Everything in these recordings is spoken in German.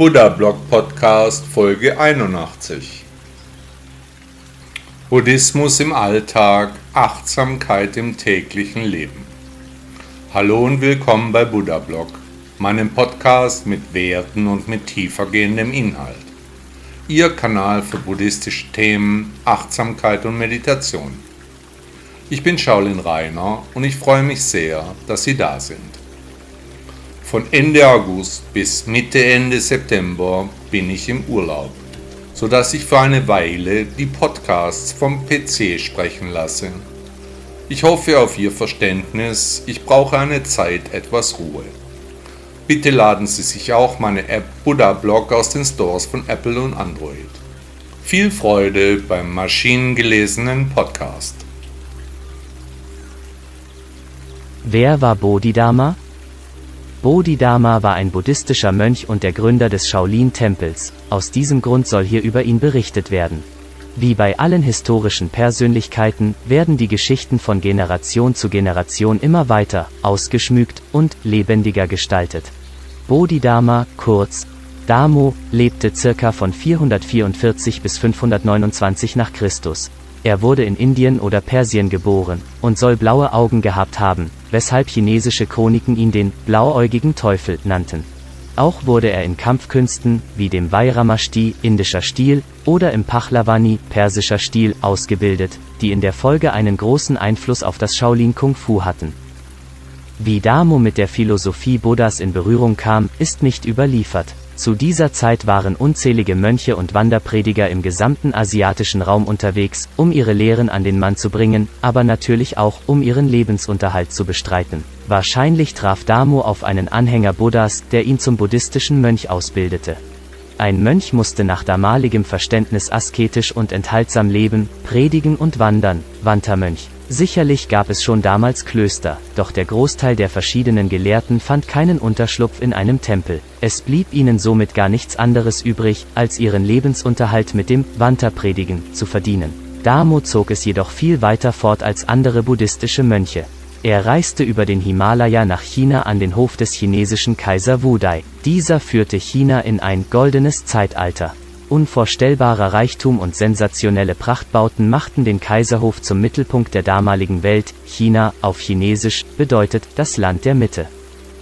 Buddha Blog Podcast Folge 81. Buddhismus im Alltag, Achtsamkeit im täglichen Leben. Hallo und willkommen bei Buddha Blog, meinem Podcast mit Werten und mit tiefergehendem Inhalt. Ihr Kanal für buddhistische Themen, Achtsamkeit und Meditation. Ich bin Shaolin Rainer und ich freue mich sehr, dass Sie da sind. Von Ende August bis Mitte Ende September bin ich im Urlaub, sodass ich für eine Weile die Podcasts vom PC sprechen lasse. Ich hoffe auf Ihr Verständnis, ich brauche eine Zeit etwas Ruhe. Bitte laden Sie sich auch meine App Buddha Blog aus den Stores von Apple und Android. Viel Freude beim maschinengelesenen Podcast. Wer war Bodhidharma? Bodhidharma war ein buddhistischer Mönch und der Gründer des Shaolin-Tempels, aus diesem Grund soll hier über ihn berichtet werden. Wie bei allen historischen Persönlichkeiten werden die Geschichten von Generation zu Generation immer weiter, ausgeschmückt und lebendiger gestaltet. Bodhidharma, kurz Damo, lebte circa von 444 bis 529 nach Christus. Er wurde in Indien oder Persien geboren und soll blaue Augen gehabt haben, weshalb chinesische Chroniken ihn den blauäugigen Teufel nannten. Auch wurde er in Kampfkünsten, wie dem Vairamashti, indischer Stil, oder im Pahlavani, persischer Stil, ausgebildet, die in der Folge einen großen Einfluss auf das Shaolin Kung Fu hatten. Wie Damo mit der Philosophie Buddhas in Berührung kam, ist nicht überliefert. Zu dieser Zeit waren unzählige Mönche und Wanderprediger im gesamten asiatischen Raum unterwegs, um ihre Lehren an den Mann zu bringen, aber natürlich auch, um ihren Lebensunterhalt zu bestreiten. Wahrscheinlich traf Damo auf einen Anhänger Buddhas, der ihn zum buddhistischen Mönch ausbildete. Ein Mönch musste nach damaligem Verständnis asketisch und enthaltsam leben, predigen und wandern, Wandermönch. Sicherlich gab es schon damals Klöster, doch der Großteil der verschiedenen Gelehrten fand keinen Unterschlupf in einem Tempel. Es blieb ihnen somit gar nichts anderes übrig, als ihren Lebensunterhalt mit dem Wanterpredigen zu verdienen. Damo zog es jedoch viel weiter fort als andere buddhistische Mönche. Er reiste über den Himalaya nach China an den Hof des chinesischen Kaiser Wudai. Dieser führte China in ein goldenes Zeitalter. Unvorstellbarer Reichtum und sensationelle Prachtbauten machten den Kaiserhof zum Mittelpunkt der damaligen Welt, China, auf Chinesisch, bedeutet das Land der Mitte.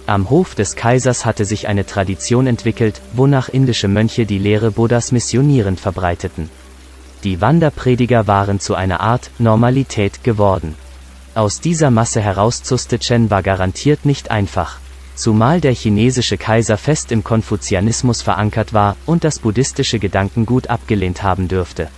Am Hof des Kaisers hatte sich eine Tradition entwickelt, wonach indische Mönche die Lehre Buddhas missionierend verbreiteten. Die Wanderprediger waren zu einer Art Normalität geworden. Aus dieser Masse herauszustechen war garantiert nicht einfach zumal der chinesische Kaiser fest im Konfuzianismus verankert war und das buddhistische Gedankengut abgelehnt haben dürfte.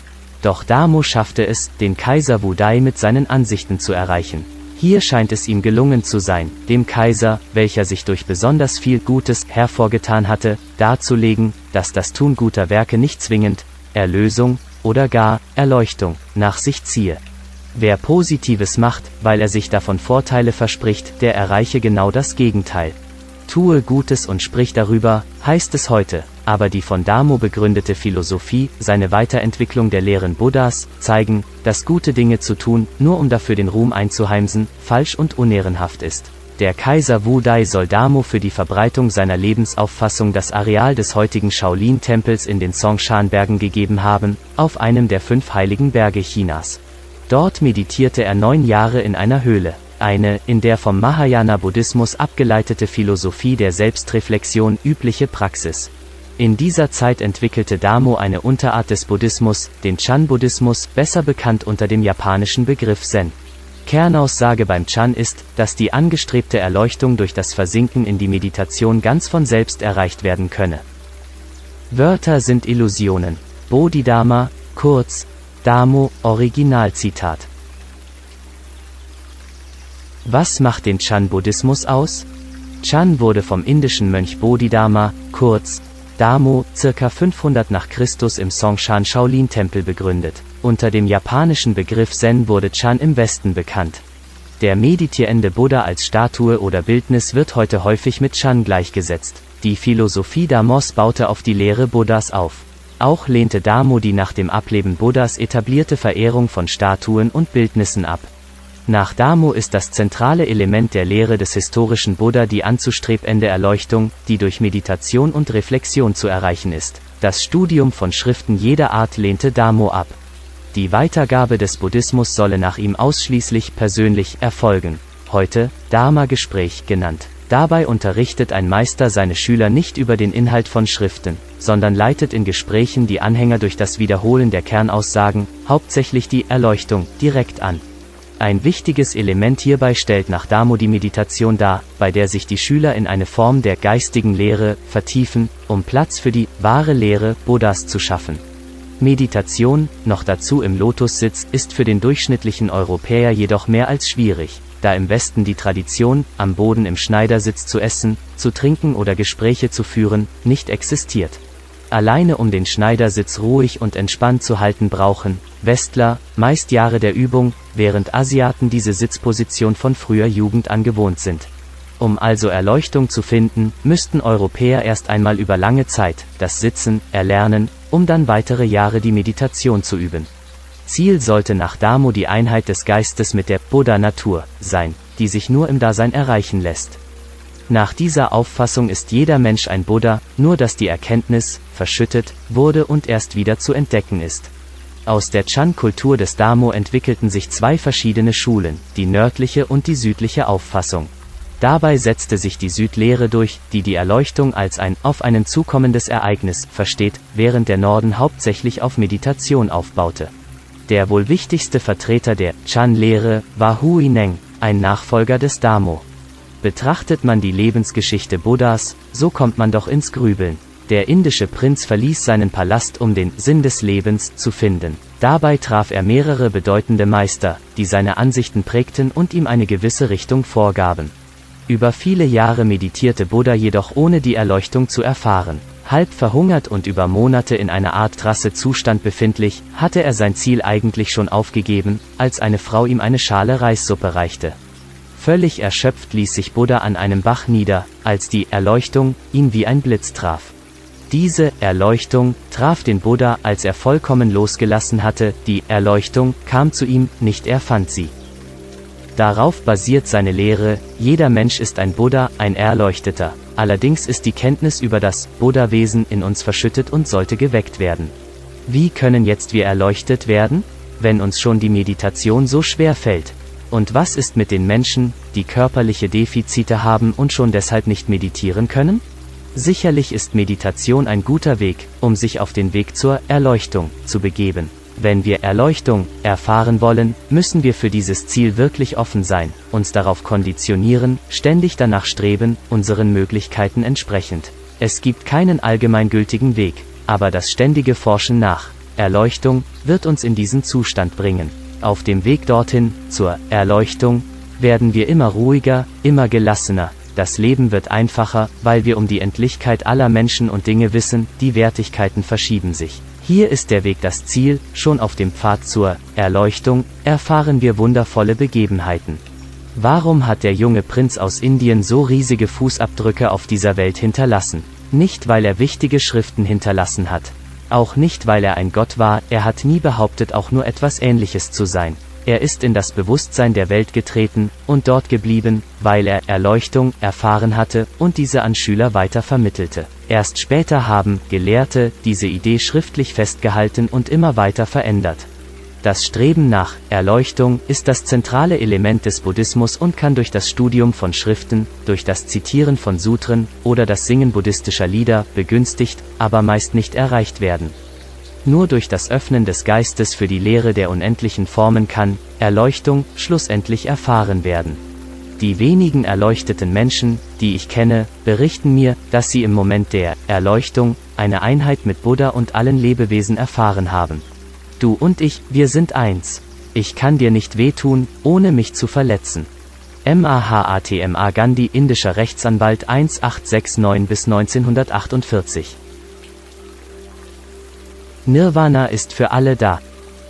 Doch Damo schaffte es, den Kaiser Wudai mit seinen Ansichten zu erreichen. Hier scheint es ihm gelungen zu sein, dem Kaiser, welcher sich durch besonders viel Gutes hervorgetan hatte, darzulegen, dass das Tun guter Werke nicht zwingend Erlösung oder gar Erleuchtung nach sich ziehe. Wer Positives macht, weil er sich davon Vorteile verspricht, der erreiche genau das Gegenteil. Tue Gutes und sprich darüber, heißt es heute, aber die von Damo begründete Philosophie, seine Weiterentwicklung der Lehren Buddhas, zeigen, dass gute Dinge zu tun, nur um dafür den Ruhm einzuheimsen, falsch und unehrenhaft ist. Der Kaiser Wu Dai soll Damo für die Verbreitung seiner Lebensauffassung das Areal des heutigen Shaolin-Tempels in den Songshan-Bergen gegeben haben, auf einem der fünf heiligen Berge Chinas. Dort meditierte er neun Jahre in einer Höhle eine, in der vom Mahayana-Buddhismus abgeleitete Philosophie der Selbstreflexion übliche Praxis. In dieser Zeit entwickelte Damo eine Unterart des Buddhismus, den Chan-Buddhismus, besser bekannt unter dem japanischen Begriff Zen. Kernaussage beim Chan ist, dass die angestrebte Erleuchtung durch das Versinken in die Meditation ganz von selbst erreicht werden könne. Wörter sind Illusionen. Bodhidharma, kurz, Damo, Originalzitat. Was macht den Chan-Buddhismus aus? Chan wurde vom indischen Mönch Bodhidharma, kurz Damo, ca. 500 nach Christus im Songshan Shaolin Tempel begründet. Unter dem japanischen Begriff Zen wurde Chan im Westen bekannt. Der meditierende Buddha als Statue oder Bildnis wird heute häufig mit Chan gleichgesetzt. Die Philosophie Damos baute auf die Lehre Buddhas auf. Auch lehnte Damo die nach dem Ableben Buddhas etablierte Verehrung von Statuen und Bildnissen ab. Nach Damo ist das zentrale Element der Lehre des historischen Buddha die anzustrebende Erleuchtung, die durch Meditation und Reflexion zu erreichen ist. Das Studium von Schriften jeder Art lehnte Damo ab. Die Weitergabe des Buddhismus solle nach ihm ausschließlich persönlich erfolgen. Heute, Dharma-Gespräch genannt. Dabei unterrichtet ein Meister seine Schüler nicht über den Inhalt von Schriften, sondern leitet in Gesprächen die Anhänger durch das Wiederholen der Kernaussagen, hauptsächlich die Erleuchtung, direkt an. Ein wichtiges Element hierbei stellt nach Damo die Meditation dar, bei der sich die Schüler in eine Form der geistigen Lehre vertiefen, um Platz für die wahre Lehre Buddhas zu schaffen. Meditation, noch dazu im Lotussitz, ist für den durchschnittlichen Europäer jedoch mehr als schwierig da im Westen die Tradition, am Boden im Schneidersitz zu essen, zu trinken oder Gespräche zu führen, nicht existiert. Alleine um den Schneidersitz ruhig und entspannt zu halten brauchen Westler meist Jahre der Übung, während Asiaten diese Sitzposition von früher Jugend an gewohnt sind. Um also Erleuchtung zu finden, müssten Europäer erst einmal über lange Zeit das Sitzen erlernen, um dann weitere Jahre die Meditation zu üben. Ziel sollte nach Damo die Einheit des Geistes mit der Buddha-Natur sein, die sich nur im Dasein erreichen lässt. Nach dieser Auffassung ist jeder Mensch ein Buddha, nur dass die Erkenntnis verschüttet wurde und erst wieder zu entdecken ist. Aus der Chan-Kultur des Damo entwickelten sich zwei verschiedene Schulen, die nördliche und die südliche Auffassung. Dabei setzte sich die Südlehre durch, die die Erleuchtung als ein auf einen zukommendes Ereignis versteht, während der Norden hauptsächlich auf Meditation aufbaute. Der wohl wichtigste Vertreter der Chan-Lehre war Hui Neng, ein Nachfolger des Damo. Betrachtet man die Lebensgeschichte Buddhas, so kommt man doch ins Grübeln. Der indische Prinz verließ seinen Palast, um den Sinn des Lebens zu finden. Dabei traf er mehrere bedeutende Meister, die seine Ansichten prägten und ihm eine gewisse Richtung vorgaben. Über viele Jahre meditierte Buddha jedoch ohne die Erleuchtung zu erfahren. Halb verhungert und über Monate in einer Art Trassezustand befindlich, hatte er sein Ziel eigentlich schon aufgegeben, als eine Frau ihm eine Schale Reissuppe reichte. Völlig erschöpft ließ sich Buddha an einem Bach nieder, als die Erleuchtung ihn wie ein Blitz traf. Diese Erleuchtung traf den Buddha, als er vollkommen losgelassen hatte, die Erleuchtung kam zu ihm, nicht er fand sie. Darauf basiert seine Lehre, jeder Mensch ist ein Buddha, ein Erleuchteter. Allerdings ist die Kenntnis über das Buddha-Wesen in uns verschüttet und sollte geweckt werden. Wie können jetzt wir erleuchtet werden? Wenn uns schon die Meditation so schwer fällt. Und was ist mit den Menschen, die körperliche Defizite haben und schon deshalb nicht meditieren können? Sicherlich ist Meditation ein guter Weg, um sich auf den Weg zur Erleuchtung zu begeben. Wenn wir Erleuchtung erfahren wollen, müssen wir für dieses Ziel wirklich offen sein, uns darauf konditionieren, ständig danach streben, unseren Möglichkeiten entsprechend. Es gibt keinen allgemeingültigen Weg, aber das ständige Forschen nach Erleuchtung wird uns in diesen Zustand bringen. Auf dem Weg dorthin, zur Erleuchtung, werden wir immer ruhiger, immer gelassener. Das Leben wird einfacher, weil wir um die Endlichkeit aller Menschen und Dinge wissen, die Wertigkeiten verschieben sich. Hier ist der Weg das Ziel, schon auf dem Pfad zur Erleuchtung erfahren wir wundervolle Begebenheiten. Warum hat der junge Prinz aus Indien so riesige Fußabdrücke auf dieser Welt hinterlassen? Nicht weil er wichtige Schriften hinterlassen hat. Auch nicht weil er ein Gott war, er hat nie behauptet auch nur etwas Ähnliches zu sein. Er ist in das Bewusstsein der Welt getreten und dort geblieben, weil er Erleuchtung erfahren hatte und diese an Schüler weiter vermittelte. Erst später haben Gelehrte diese Idee schriftlich festgehalten und immer weiter verändert. Das Streben nach Erleuchtung ist das zentrale Element des Buddhismus und kann durch das Studium von Schriften, durch das Zitieren von Sutren oder das Singen buddhistischer Lieder begünstigt, aber meist nicht erreicht werden. Nur durch das Öffnen des Geistes für die Lehre der unendlichen Formen kann Erleuchtung schlussendlich erfahren werden. Die wenigen erleuchteten Menschen, die ich kenne, berichten mir, dass sie im Moment der Erleuchtung eine Einheit mit Buddha und allen Lebewesen erfahren haben. Du und ich, wir sind eins. Ich kann dir nicht wehtun, ohne mich zu verletzen. Mahatma Gandhi, indischer Rechtsanwalt 1869 bis 1948. Nirvana ist für alle da.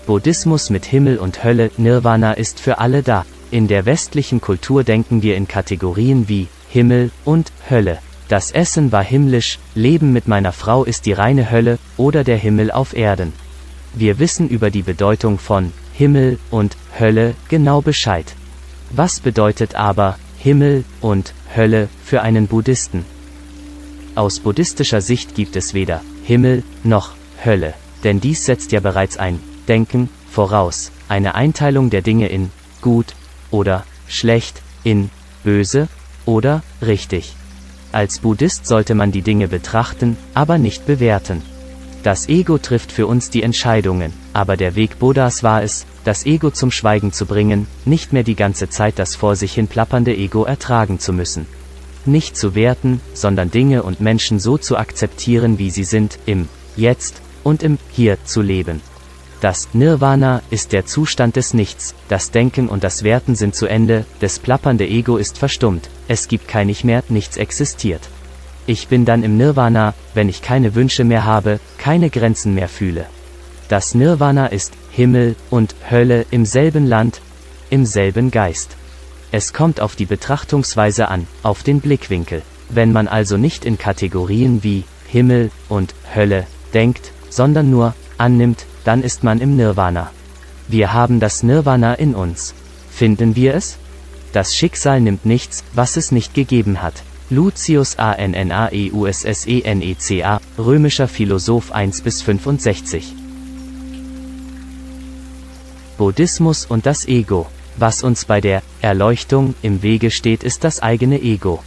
Buddhismus mit Himmel und Hölle, Nirvana ist für alle da. In der westlichen Kultur denken wir in Kategorien wie Himmel und Hölle. Das Essen war himmlisch, Leben mit meiner Frau ist die reine Hölle oder der Himmel auf Erden. Wir wissen über die Bedeutung von Himmel und Hölle genau Bescheid. Was bedeutet aber Himmel und Hölle für einen Buddhisten? Aus buddhistischer Sicht gibt es weder Himmel noch Hölle, denn dies setzt ja bereits ein Denken voraus, eine Einteilung der Dinge in gut oder schlecht, in böse oder richtig. Als Buddhist sollte man die Dinge betrachten, aber nicht bewerten. Das Ego trifft für uns die Entscheidungen, aber der Weg Buddhas war es, das Ego zum Schweigen zu bringen, nicht mehr die ganze Zeit das vor sich hin plappernde Ego ertragen zu müssen. Nicht zu werten, sondern Dinge und Menschen so zu akzeptieren, wie sie sind, im Jetzt und im Hier zu leben. Das Nirvana ist der Zustand des Nichts, das Denken und das Werten sind zu Ende, das plappernde Ego ist verstummt, es gibt kein Ich mehr, nichts existiert. Ich bin dann im Nirvana, wenn ich keine Wünsche mehr habe, keine Grenzen mehr fühle. Das Nirvana ist Himmel und Hölle im selben Land, im selben Geist. Es kommt auf die Betrachtungsweise an, auf den Blickwinkel. Wenn man also nicht in Kategorien wie Himmel und Hölle denkt, sondern nur annimmt, dann ist man im Nirvana. Wir haben das Nirvana in uns. Finden wir es? Das Schicksal nimmt nichts, was es nicht gegeben hat. Lucius Annaeusseneca, römischer Philosoph 1 bis 65. Buddhismus und das Ego. Was uns bei der Erleuchtung im Wege steht, ist das eigene Ego.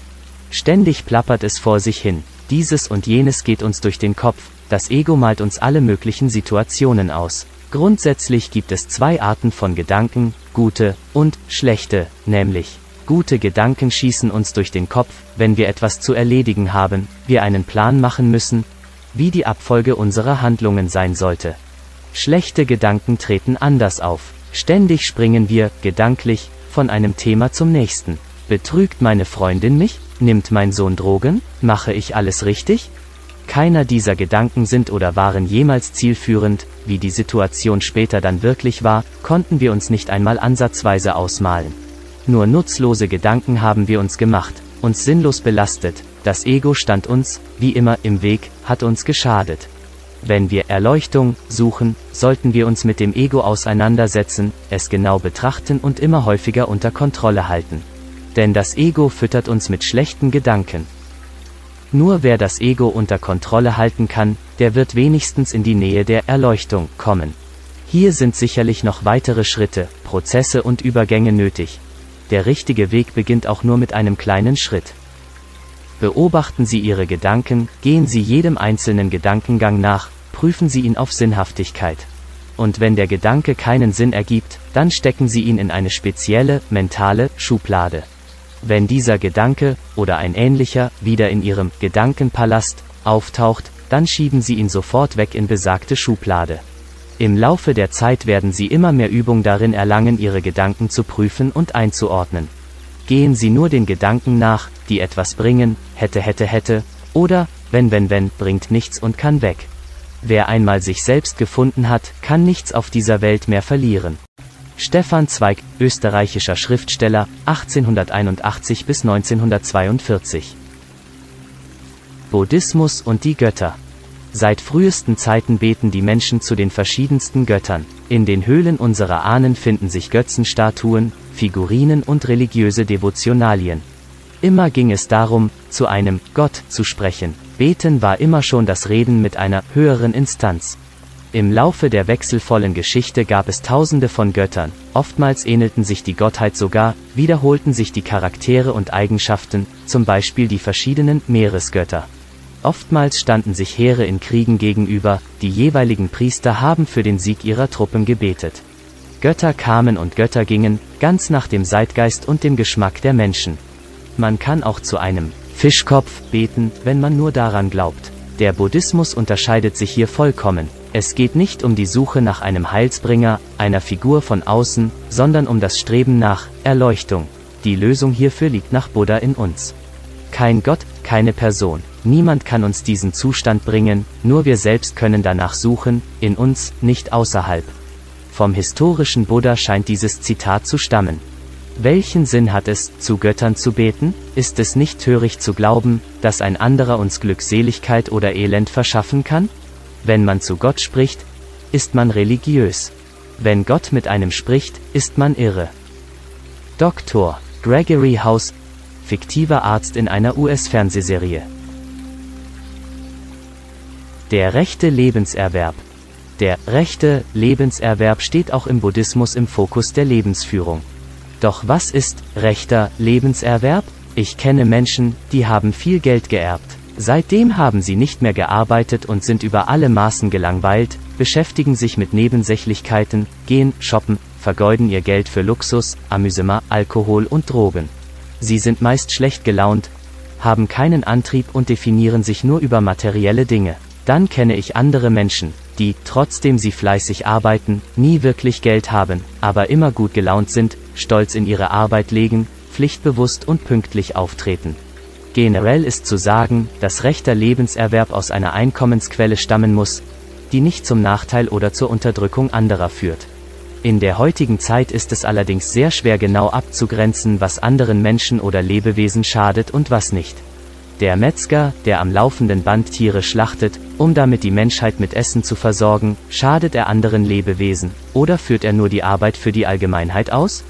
Ständig plappert es vor sich hin. Dieses und jenes geht uns durch den Kopf. Das Ego malt uns alle möglichen Situationen aus. Grundsätzlich gibt es zwei Arten von Gedanken, gute und schlechte, nämlich Gute Gedanken schießen uns durch den Kopf, wenn wir etwas zu erledigen haben, wir einen Plan machen müssen, wie die Abfolge unserer Handlungen sein sollte. Schlechte Gedanken treten anders auf. Ständig springen wir, gedanklich, von einem Thema zum nächsten. Betrügt meine Freundin mich? Nimmt mein Sohn Drogen? Mache ich alles richtig? Keiner dieser Gedanken sind oder waren jemals zielführend, wie die Situation später dann wirklich war, konnten wir uns nicht einmal ansatzweise ausmalen. Nur nutzlose Gedanken haben wir uns gemacht, uns sinnlos belastet, das Ego stand uns, wie immer, im Weg, hat uns geschadet. Wenn wir Erleuchtung suchen, sollten wir uns mit dem Ego auseinandersetzen, es genau betrachten und immer häufiger unter Kontrolle halten. Denn das Ego füttert uns mit schlechten Gedanken. Nur wer das Ego unter Kontrolle halten kann, der wird wenigstens in die Nähe der Erleuchtung kommen. Hier sind sicherlich noch weitere Schritte, Prozesse und Übergänge nötig, der richtige Weg beginnt auch nur mit einem kleinen Schritt. Beobachten Sie Ihre Gedanken, gehen Sie jedem einzelnen Gedankengang nach, prüfen Sie ihn auf Sinnhaftigkeit. Und wenn der Gedanke keinen Sinn ergibt, dann stecken Sie ihn in eine spezielle, mentale Schublade. Wenn dieser Gedanke, oder ein ähnlicher, wieder in Ihrem Gedankenpalast auftaucht, dann schieben Sie ihn sofort weg in besagte Schublade. Im Laufe der Zeit werden Sie immer mehr Übung darin erlangen, Ihre Gedanken zu prüfen und einzuordnen. Gehen Sie nur den Gedanken nach, die etwas bringen, hätte, hätte, hätte, oder, wenn, wenn, wenn, bringt nichts und kann weg. Wer einmal sich selbst gefunden hat, kann nichts auf dieser Welt mehr verlieren. Stefan Zweig, österreichischer Schriftsteller, 1881 bis 1942. Buddhismus und die Götter. Seit frühesten Zeiten beten die Menschen zu den verschiedensten Göttern. In den Höhlen unserer Ahnen finden sich Götzenstatuen, Figurinen und religiöse Devotionalien. Immer ging es darum, zu einem Gott zu sprechen. Beten war immer schon das Reden mit einer höheren Instanz. Im Laufe der wechselvollen Geschichte gab es tausende von Göttern, oftmals ähnelten sich die Gottheit sogar, wiederholten sich die Charaktere und Eigenschaften, zum Beispiel die verschiedenen Meeresgötter. Oftmals standen sich Heere in Kriegen gegenüber, die jeweiligen Priester haben für den Sieg ihrer Truppen gebetet. Götter kamen und Götter gingen, ganz nach dem Zeitgeist und dem Geschmack der Menschen. Man kann auch zu einem Fischkopf beten, wenn man nur daran glaubt. Der Buddhismus unterscheidet sich hier vollkommen. Es geht nicht um die Suche nach einem Heilsbringer, einer Figur von außen, sondern um das Streben nach Erleuchtung. Die Lösung hierfür liegt nach Buddha in uns. Kein Gott, keine Person. Niemand kann uns diesen Zustand bringen, nur wir selbst können danach suchen, in uns, nicht außerhalb. Vom historischen Buddha scheint dieses Zitat zu stammen. Welchen Sinn hat es, zu Göttern zu beten? Ist es nicht töricht zu glauben, dass ein anderer uns Glückseligkeit oder Elend verschaffen kann? Wenn man zu Gott spricht, ist man religiös. Wenn Gott mit einem spricht, ist man irre. Dr. Gregory House, fiktiver Arzt in einer US-Fernsehserie. Der rechte Lebenserwerb. Der rechte Lebenserwerb steht auch im Buddhismus im Fokus der Lebensführung. Doch was ist rechter Lebenserwerb? Ich kenne Menschen, die haben viel Geld geerbt. Seitdem haben sie nicht mehr gearbeitet und sind über alle Maßen gelangweilt, beschäftigen sich mit Nebensächlichkeiten, gehen shoppen, vergeuden ihr Geld für Luxus, Amüsement, Alkohol und Drogen. Sie sind meist schlecht gelaunt, haben keinen Antrieb und definieren sich nur über materielle Dinge. Dann kenne ich andere Menschen, die, trotzdem sie fleißig arbeiten, nie wirklich Geld haben, aber immer gut gelaunt sind, stolz in ihre Arbeit legen, pflichtbewusst und pünktlich auftreten. Generell ist zu sagen, dass rechter Lebenserwerb aus einer Einkommensquelle stammen muss, die nicht zum Nachteil oder zur Unterdrückung anderer führt. In der heutigen Zeit ist es allerdings sehr schwer genau abzugrenzen, was anderen Menschen oder Lebewesen schadet und was nicht. Der Metzger, der am laufenden Band Tiere schlachtet, um damit die Menschheit mit Essen zu versorgen, schadet er anderen Lebewesen, oder führt er nur die Arbeit für die Allgemeinheit aus?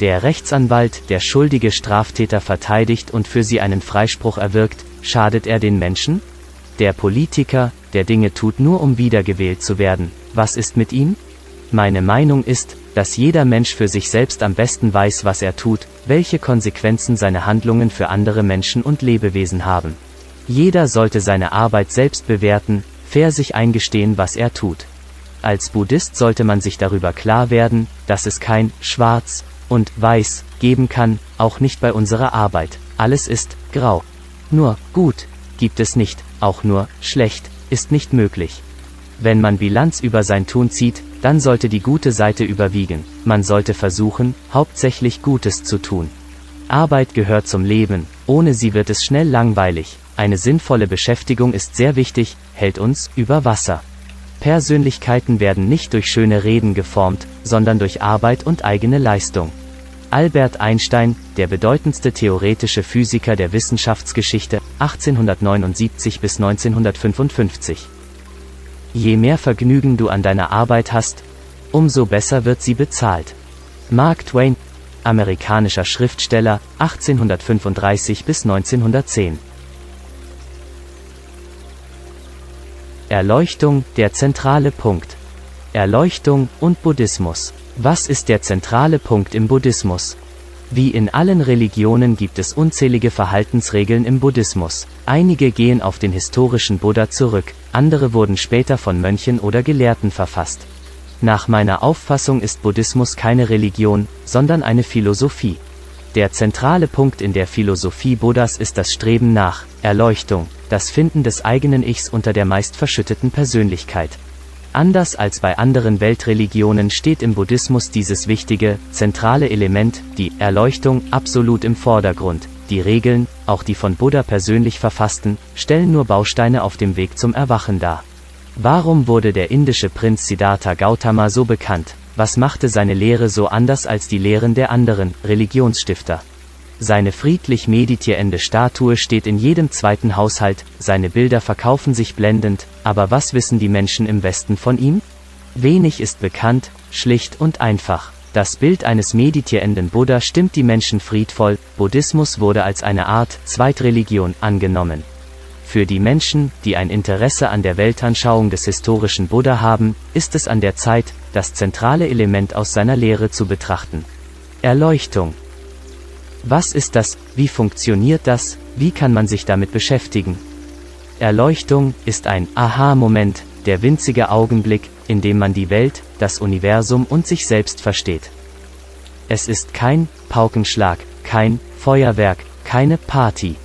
Der Rechtsanwalt, der schuldige Straftäter verteidigt und für sie einen Freispruch erwirkt, schadet er den Menschen? Der Politiker, der Dinge tut nur um wiedergewählt zu werden, was ist mit ihm? Meine Meinung ist, dass jeder Mensch für sich selbst am besten weiß, was er tut, welche Konsequenzen seine Handlungen für andere Menschen und Lebewesen haben. Jeder sollte seine Arbeit selbst bewerten, fair sich eingestehen, was er tut. Als Buddhist sollte man sich darüber klar werden, dass es kein Schwarz und Weiß geben kann, auch nicht bei unserer Arbeit. Alles ist grau. Nur gut gibt es nicht, auch nur schlecht ist nicht möglich. Wenn man Bilanz über sein Tun zieht, dann sollte die gute Seite überwiegen. Man sollte versuchen, hauptsächlich Gutes zu tun. Arbeit gehört zum Leben, ohne sie wird es schnell langweilig. Eine sinnvolle Beschäftigung ist sehr wichtig, hält uns über Wasser. Persönlichkeiten werden nicht durch schöne Reden geformt, sondern durch Arbeit und eigene Leistung. Albert Einstein, der bedeutendste theoretische Physiker der Wissenschaftsgeschichte, 1879 bis 1955. Je mehr Vergnügen du an deiner Arbeit hast, umso besser wird sie bezahlt. Mark Twain, amerikanischer Schriftsteller, 1835 bis 1910. Erleuchtung, der zentrale Punkt. Erleuchtung und Buddhismus. Was ist der zentrale Punkt im Buddhismus? Wie in allen Religionen gibt es unzählige Verhaltensregeln im Buddhismus. Einige gehen auf den historischen Buddha zurück, andere wurden später von Mönchen oder Gelehrten verfasst. Nach meiner Auffassung ist Buddhismus keine Religion, sondern eine Philosophie. Der zentrale Punkt in der Philosophie Buddhas ist das Streben nach Erleuchtung, das Finden des eigenen Ichs unter der meist verschütteten Persönlichkeit. Anders als bei anderen Weltreligionen steht im Buddhismus dieses wichtige, zentrale Element, die Erleuchtung, absolut im Vordergrund. Die Regeln, auch die von Buddha persönlich verfassten, stellen nur Bausteine auf dem Weg zum Erwachen dar. Warum wurde der indische Prinz Siddhartha Gautama so bekannt? Was machte seine Lehre so anders als die Lehren der anderen Religionsstifter? Seine friedlich meditierende Statue steht in jedem zweiten Haushalt, seine Bilder verkaufen sich blendend, aber was wissen die Menschen im Westen von ihm? Wenig ist bekannt, schlicht und einfach. Das Bild eines meditierenden Buddha stimmt die Menschen friedvoll, Buddhismus wurde als eine Art Zweitreligion angenommen. Für die Menschen, die ein Interesse an der Weltanschauung des historischen Buddha haben, ist es an der Zeit, das zentrale Element aus seiner Lehre zu betrachten. Erleuchtung. Was ist das, wie funktioniert das, wie kann man sich damit beschäftigen? Erleuchtung ist ein Aha-Moment, der winzige Augenblick, in dem man die Welt, das Universum und sich selbst versteht. Es ist kein Paukenschlag, kein Feuerwerk, keine Party.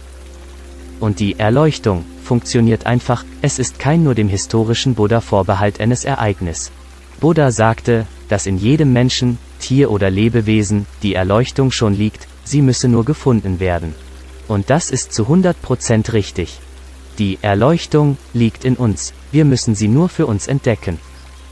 Und die Erleuchtung funktioniert einfach, es ist kein nur dem historischen Buddha vorbehaltenes Ereignis. Buddha sagte, dass in jedem Menschen, Tier oder Lebewesen die Erleuchtung schon liegt, sie müsse nur gefunden werden. Und das ist zu 100% richtig. Die Erleuchtung liegt in uns, wir müssen sie nur für uns entdecken.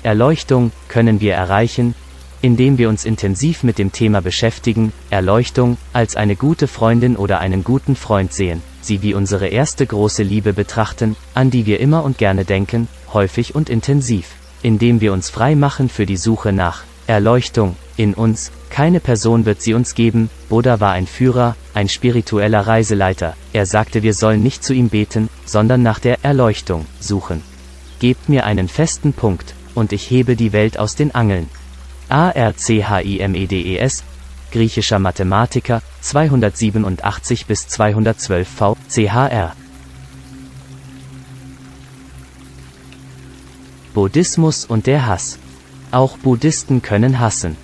Erleuchtung können wir erreichen, indem wir uns intensiv mit dem Thema beschäftigen, Erleuchtung als eine gute Freundin oder einen guten Freund sehen, sie wie unsere erste große Liebe betrachten, an die wir immer und gerne denken, häufig und intensiv, indem wir uns frei machen für die Suche nach Erleuchtung, in uns, keine Person wird sie uns geben, Buddha war ein Führer, ein spiritueller Reiseleiter, er sagte wir sollen nicht zu ihm beten, sondern nach der Erleuchtung suchen. Gebt mir einen festen Punkt, und ich hebe die Welt aus den Angeln. ARCHIMEDES, griechischer Mathematiker, 287 bis 212 V, CHR. Buddhismus und der Hass. Auch Buddhisten können hassen.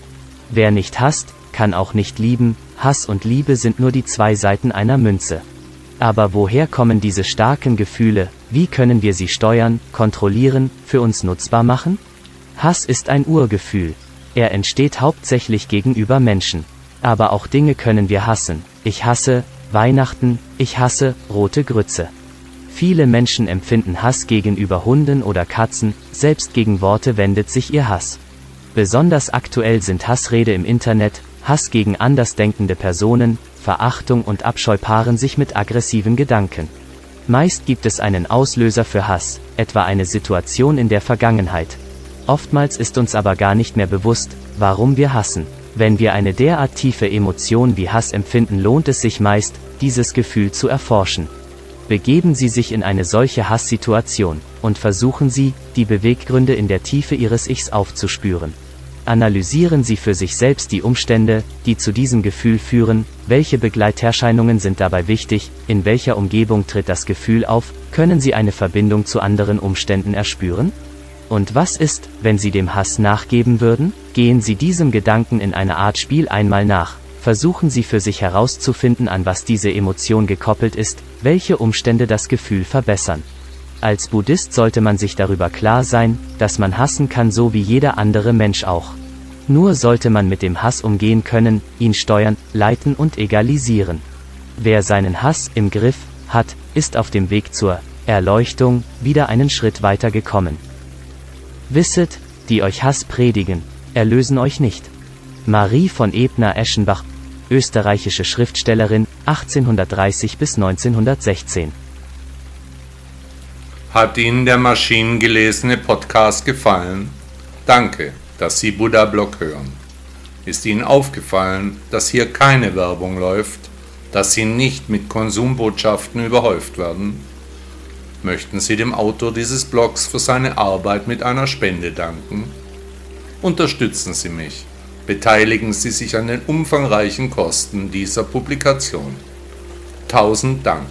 Wer nicht hasst, kann auch nicht lieben, Hass und Liebe sind nur die zwei Seiten einer Münze. Aber woher kommen diese starken Gefühle, wie können wir sie steuern, kontrollieren, für uns nutzbar machen? Hass ist ein Urgefühl. Er entsteht hauptsächlich gegenüber Menschen. Aber auch Dinge können wir hassen. Ich hasse Weihnachten, ich hasse rote Grütze. Viele Menschen empfinden Hass gegenüber Hunden oder Katzen, selbst gegen Worte wendet sich ihr Hass. Besonders aktuell sind Hassrede im Internet, Hass gegen andersdenkende Personen, Verachtung und Abscheu paaren sich mit aggressiven Gedanken. Meist gibt es einen Auslöser für Hass, etwa eine Situation in der Vergangenheit. Oftmals ist uns aber gar nicht mehr bewusst, warum wir hassen. Wenn wir eine derart tiefe Emotion wie Hass empfinden, lohnt es sich meist, dieses Gefühl zu erforschen. Begeben Sie sich in eine solche Hasssituation und versuchen Sie, die Beweggründe in der Tiefe Ihres Ichs aufzuspüren. Analysieren Sie für sich selbst die Umstände, die zu diesem Gefühl führen, welche Begleiterscheinungen sind dabei wichtig, in welcher Umgebung tritt das Gefühl auf, können Sie eine Verbindung zu anderen Umständen erspüren? Und was ist, wenn Sie dem Hass nachgeben würden? Gehen Sie diesem Gedanken in einer Art Spiel einmal nach. Versuchen Sie für sich herauszufinden, an was diese Emotion gekoppelt ist, welche Umstände das Gefühl verbessern. Als Buddhist sollte man sich darüber klar sein, dass man hassen kann so wie jeder andere Mensch auch. Nur sollte man mit dem Hass umgehen können, ihn steuern, leiten und egalisieren. Wer seinen Hass im Griff hat, ist auf dem Weg zur Erleuchtung wieder einen Schritt weiter gekommen. Wisset, die euch Hass predigen, erlösen euch nicht. Marie von Ebner-Eschenbach, österreichische Schriftstellerin, 1830 bis 1916 hat Ihnen der maschinengelesene Podcast gefallen? Danke, dass Sie Buddha Blog hören. Ist Ihnen aufgefallen, dass hier keine Werbung läuft, dass Sie nicht mit Konsumbotschaften überhäuft werden? Möchten Sie dem Autor dieses Blogs für seine Arbeit mit einer Spende danken? Unterstützen Sie mich. Beteiligen Sie sich an den umfangreichen Kosten dieser Publikation. Tausend Dank.